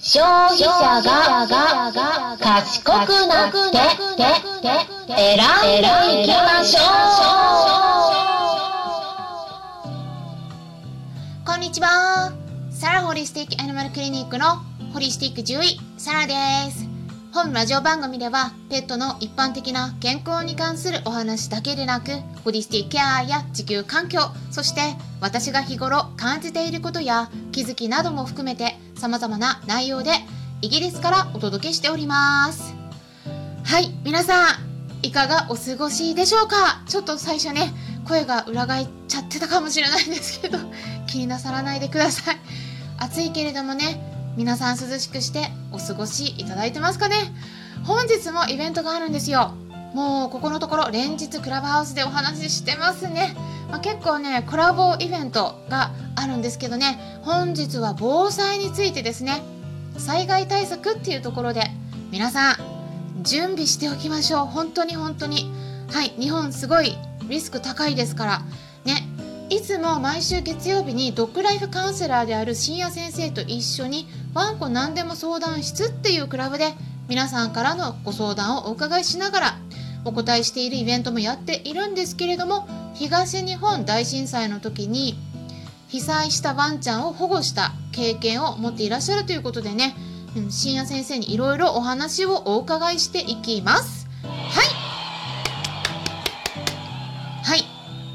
消費者が賢くなって選んでいきましょう。こんにちは。サラホリスティックアニマルクリニックのホリスティック獣医サラです。本ラジオ番組ではペットの一般的な健康に関するお話だけでなくホリスティックケアや地球環境そして私が日頃感じていることや気づきなども含めて様々な内容でイギリスからお届けしております。はい皆さんいかがお過ごしでしょうか？ちょっと最初ね声が裏返っちゃってたかもしれないんですけど 気になさらないでください。暑いけれどもね皆さん涼しくしてお過ごしいただいてますかね？本日もイベントがあるんですよ。もうここのところ連日クラブハウスでお話ししてますね、まあ、結構ねコラボイベントがあるんですけどね。本日は防災についてですね。災害対策っていうところで皆さん準備しておきましょう。本当に本当に。はい日本すごいリスク高いですから。ね。いつも毎週月曜日にドッグライフカウンセラーである深夜先生と一緒にワンコ何でも相談室っていうクラブで皆さんからのご相談をお伺いしながらお答えしているイベントもやっているんですけれども東日本大震災の時に被災したワンちゃんを保護した経験を持っていらっしゃるということでね、うん、深夜先生にいろいろお話をお伺いしていきます。はい。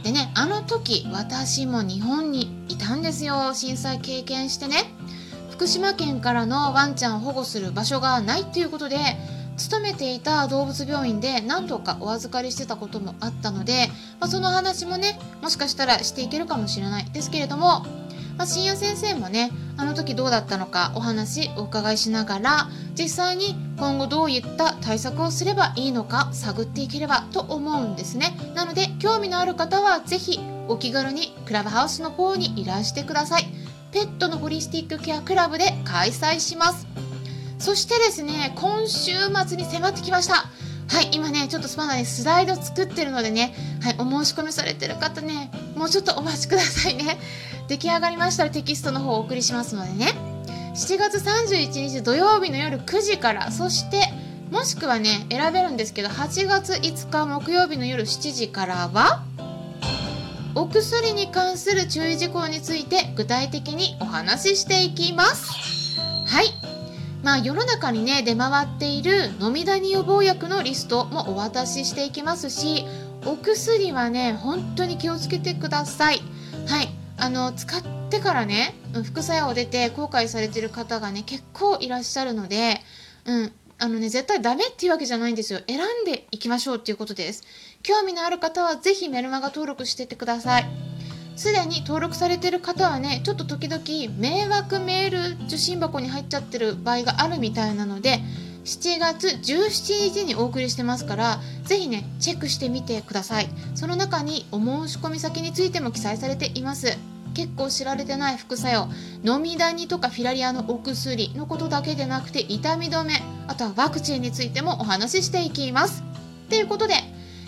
でねあの時私も日本にいたんですよ。震災経験してね。福島県からのワンちゃんを保護する場所がないっていうことで勤めていた動物病院で何度かお預かりしてたこともあったので、まあ、その話もねもしかしたらしていけるかもしれないですけれどもまあ、深夜先生もねあの時どうだったのかお話お伺いしながら実際に今後どういった対策をすればいいのか探っていければと思うんですね。なので興味のある方は是非お気軽にクラブハウスの方にいらしてください。ペットのホリスティックケアクラブで開催します。そしてですね今週末に迫ってきましたはい、今ね、ちょっとまだね、スライド作ってるのでね、はい、お申し込みされてる方ね、もうちょっとお待ちくださいね。出来上がりましたらテキストの方をお送りしますのでね。7月31日土曜日の夜9時から、そして、もしくはね、選べるんですけど、8月5日木曜日の夜7時からは、お薬に関する注意事項について具体的にお話ししていきます。はい。まあ、世の中にね出回っている飲みダニ予防薬のリストもお渡ししていきますしお薬はね本当に気をつけてください。はい。あの使ってからね副作用を出て後悔されてる方がね結構いらっしゃるのでうん。あのね絶対ダメっていうわけじゃないんですよ。選んでいきましょうっていうことです。興味のある方は是非メルマガ登録してってください。すでに登録されてる方はねちょっと時々迷惑メール受信箱に入っちゃってる場合があるみたいなので7月17日にお送りしてますからぜひねチェックしてみてください。その中にお申し込み先についても記載されています。結構知られてない副作用飲みダニとかフィラリアのお薬のことだけでなくて痛み止めあとはワクチンについてもお話ししていきます。ということで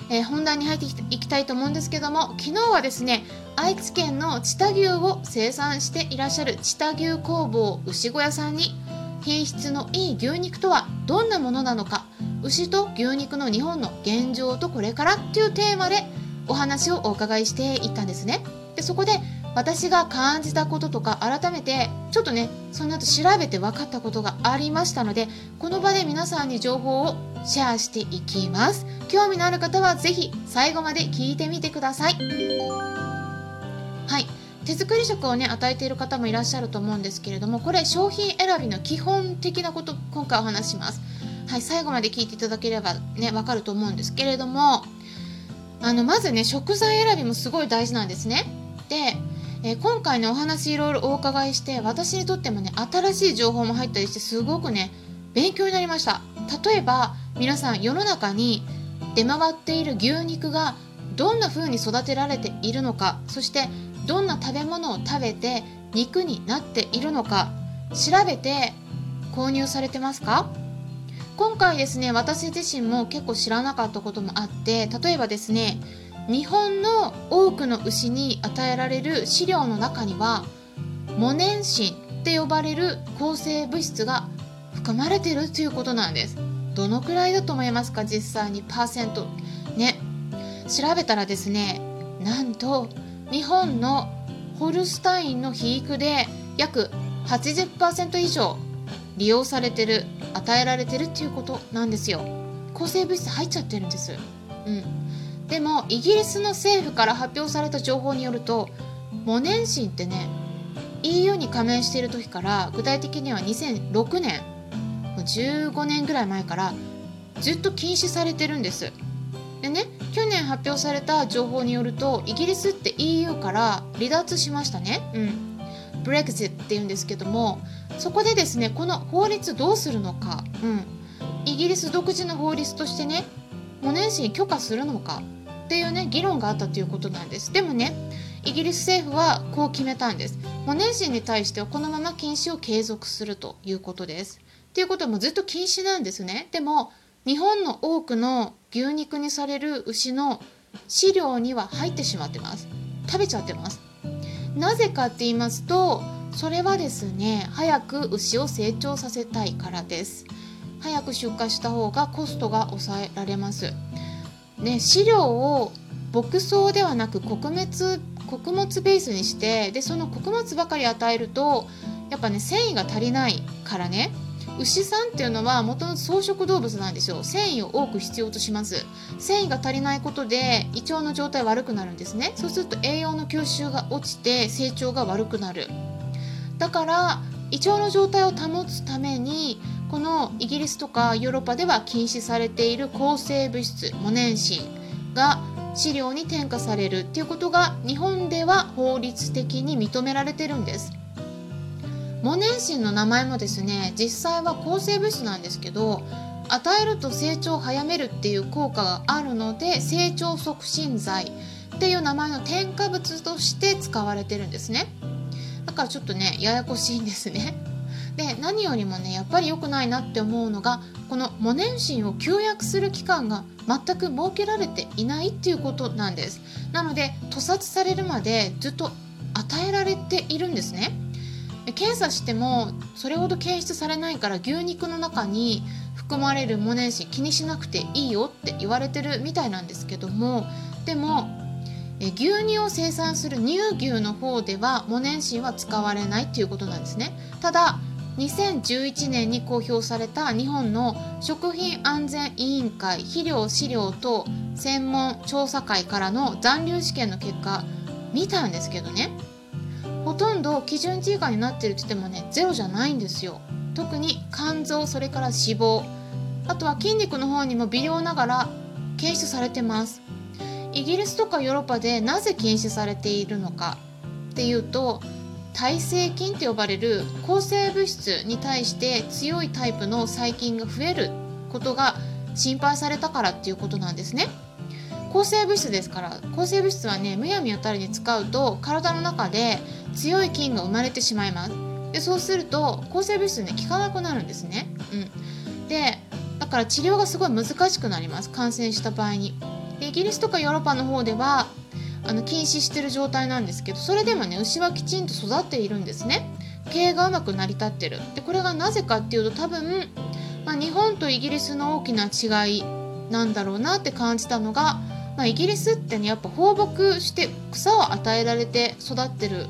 えー、本題に入っていきたいと思うんですけども昨日はですね愛知県の知多牛を生産していらっしゃる知多牛工房牛小屋さんに品質のいい牛肉とはどんなものなのか牛と牛肉の日本の現状とこれからっていうテーマでお話をお伺いしていったんですね。でそこで私が感じたこととか改めてちょっとねその後調べて分かったことがありましたのでこの場で皆さんに情報をシェアしていきます。興味のある方は是非最後まで聞いてみてください。はい。手作り食をね与えている方もいらっしゃると思うんですけれどもこれ商品選びの基本的なこと今回お話します。はい。最後まで聞いていただければねわかると思うんですけれどもあのまずね食材選びもすごい大事なんですね。でえー、今回ねお話いろいろお伺いして私にとってもね新しい情報も入ったりしてすごくね勉強になりました。例えば皆さん世の中に出回っている牛肉がどんな風に育てられているのかそしてどんな食べ物を食べて肉になっているのか調べて購入されてますか？今回ですね私自身も結構知らなかったこともあって例えばですね日本の多くの牛に与えられる飼料の中にはモネンシンって呼ばれる抗生物質が含まれてるということなんです。どのくらいだと思いますか？実際にパーセント。ね。調べたらですねなんと日本のホルスタインの肥育で約80%以上利用されてる与えられてるっていうことなんですよ。抗生物質入っちゃってるんです。うん。でもイギリスの政府から発表された情報によるとモネンシンってね EU に加盟している時から具体的には2006年15年ぐらい前からずっと禁止されてるんです。でね去年発表された情報によるとイギリスって EU から離脱しましたね。うん。ブレグジットっていうんですけどもそこでですねこの法律どうするのか、うん、イギリス独自の法律としてねモネンシン許可するのかっていうね議論があったということなんです。でもねイギリス政府はこう決めたんです。モネンシンに対してはこのまま禁止を継続するということですっていうこともずっと禁止なんですね。でも日本の多くの牛肉にされる牛の飼料には入ってしまってます。食べちゃってます。なぜかって言いますとそれはですね早く牛を成長させたいからです。早く出荷した方がコストが抑えられます。ね飼料を牧草ではなく穀物穀物ベースにしてでその穀物ばかり与えるとやっぱね繊維が足りないからね。牛さんっていうのはもともと草食動物なんですよ。繊維を多く必要とします。繊維が足りないことで胃腸の状態悪くなるんですね。そうすると栄養の吸収が落ちて成長が悪くなる。だから胃腸の状態を保つためにこのイギリスとかヨーロッパでは禁止されている抗生物質モネンシンが飼料に添加されるっていうことが日本では法律的に認められてるんです。モネンシンの名前もですね実際は抗生物質なんですけど与えると成長を早めるっていう効果があるので成長促進剤っていう名前の添加物として使われてるんですね。だからちょっとねややこしいんですね。で何よりもねやっぱり良くないなって思うのがこのモネンシンを休薬する期間が全く設けられていないっていうことなんです。なので屠殺されるまでずっと与えられているんですね。検査してもそれほど検出されないから牛肉の中に含まれるモネンシン気にしなくていいよって言われてるみたいなんですけどもでも牛乳を生産する乳牛の方ではモネンシンは使われないっていうことなんですね。ただ2011年に公表された日本の食品安全委員会肥料飼料等専門調査会からの残留試験の結果見たんですけどね。とんど基準値以下になってるって言ってもねゼロじゃないんですよ。特に肝臓それから脂肪。あとは筋肉の方にも微量ながら検出されてます。イギリスとかヨーロッパでなぜ禁止されているのかっていうと耐性菌って呼ばれる抗生物質に対して強いタイプの細菌が増えることが心配されたからっていうことなんですね。抗生物質ですから抗生物質はねむやみやたりに使うと体の中で強い菌が生まれてしまいます。でそうすると抗生物質ね効かなくなるんですね、うん、でだから治療がすごい難しくなります。感染した場合に。でイギリスとかヨーロッパの方ではあの禁止してる状態なんですけどそれでもね牛はきちんと育っているんですね。経営がうまく成り立ってる。でこれがなぜかっていうと多分、まあ、日本とイギリスの大きな違いなんだろうなって感じたのが、イギリスってねやっぱ放牧して草を与えられて育ってる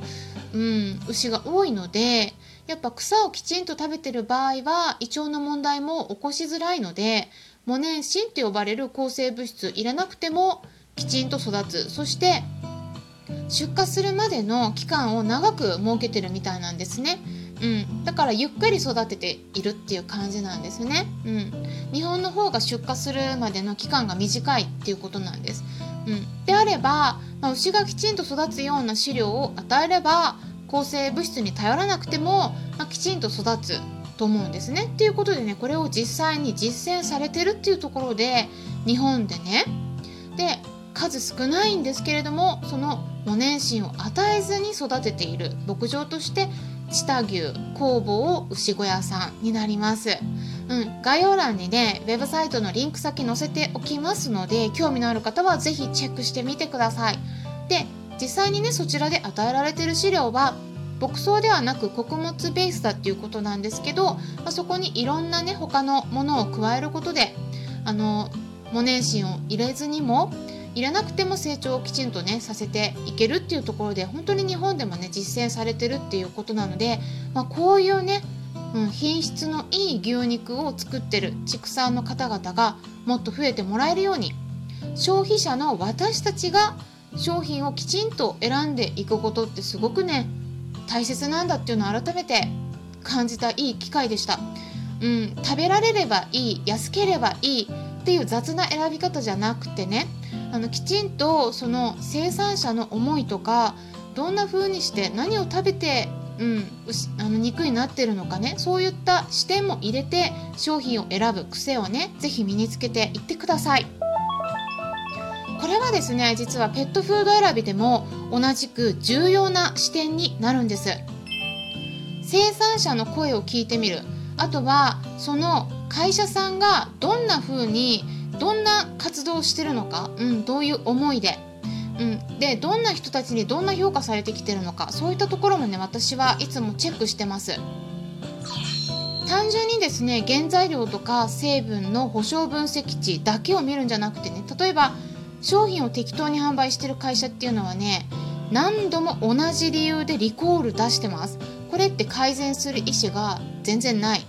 うん、牛が多いのでやっぱ草をきちんと食べてる場合は胃腸の問題も起こしづらいのでモネンシンって呼ばれる抗生物質入れなくてもきちんと育つそして出荷するまでの期間を長く設けてるみたいなんですね。うん、だからゆっくり育てているっていう感じなんですね。うん、日本の方が出荷するまでの期間が短いっていうことなんです。うん、であれば、まあ、牛がきちんと育つような飼料を与えれば抗生物質に頼らなくても、まあ、きちんと育つと思うんですね。っていうことでねこれを実際に実践されてるっていうところで日本でねで数少ないんですけれどもそのモネンシンを与えずに育てている牧場として知多牛工房牛小屋さんになります。うん、概要欄にね、ウェブサイトのリンク先載せておきますので、興味のある方はぜひチェックしてみてください。で、実際にね、そちらで与えられてる資料は、牧草ではなく穀物ベースだっていうことなんですけど、まあ、そこにいろんなね他のものを加えることであのモネンシンを入れずにも入れなくても成長をきちんとねさせていけるっていうところで本当に日本でもね実践されてるっていうことなので、まあ、こういうね、うん、品質のいい牛肉を作ってる畜産の方々がもっと増えてもらえるように消費者の私たちが商品をきちんと選んでいくことってすごくね大切なんだっていうのを改めて感じたいい機会でした。うん、食べられればいい安ければいいっていう雑な選び方じゃなくてねあのきちんとその生産者の思いとかどんな風にして何を食べて、うん、あの肉になってるのかねそういった視点も入れて商品を選ぶ癖をね是非身につけていってください。これはですね実はペットフード選びでも同じく重要な視点になるんです生産者の声を聞いてみるあとはその会社さんがどんな風にどんな活動をしてるのか、うん、どういう思いで、うん、でどんな人たちにどんな評価されてきてるのかそういったところもね私はいつもチェックしてます。単純にですね原材料とか成分の保証分析値だけを見るんじゃなくてね例えば商品を適当に販売してる会社っていうのはね何度も同じ理由でリコール出してます。これって改善する意思が全然ない。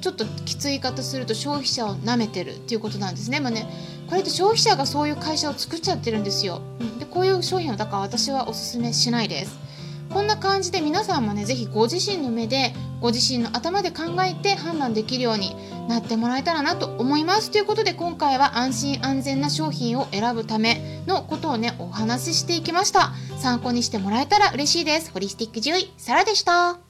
ちょっときつい言い方すると消費者をなめてるっていうことなんですね。まあね、これって消費者がそういう会社を作っちゃってるんですよ。うん、でこういう商品をだから私はおすすめしないです。こんな感じで皆さんもね、ぜひご自身の目で、ご自身の頭で考えて判断できるようになってもらえたらなと思います。ということで今回は安心安全な商品を選ぶためのことをね、お話ししていきました。参考にしてもらえたら嬉しいです。ホリスティック獣医、サラでした。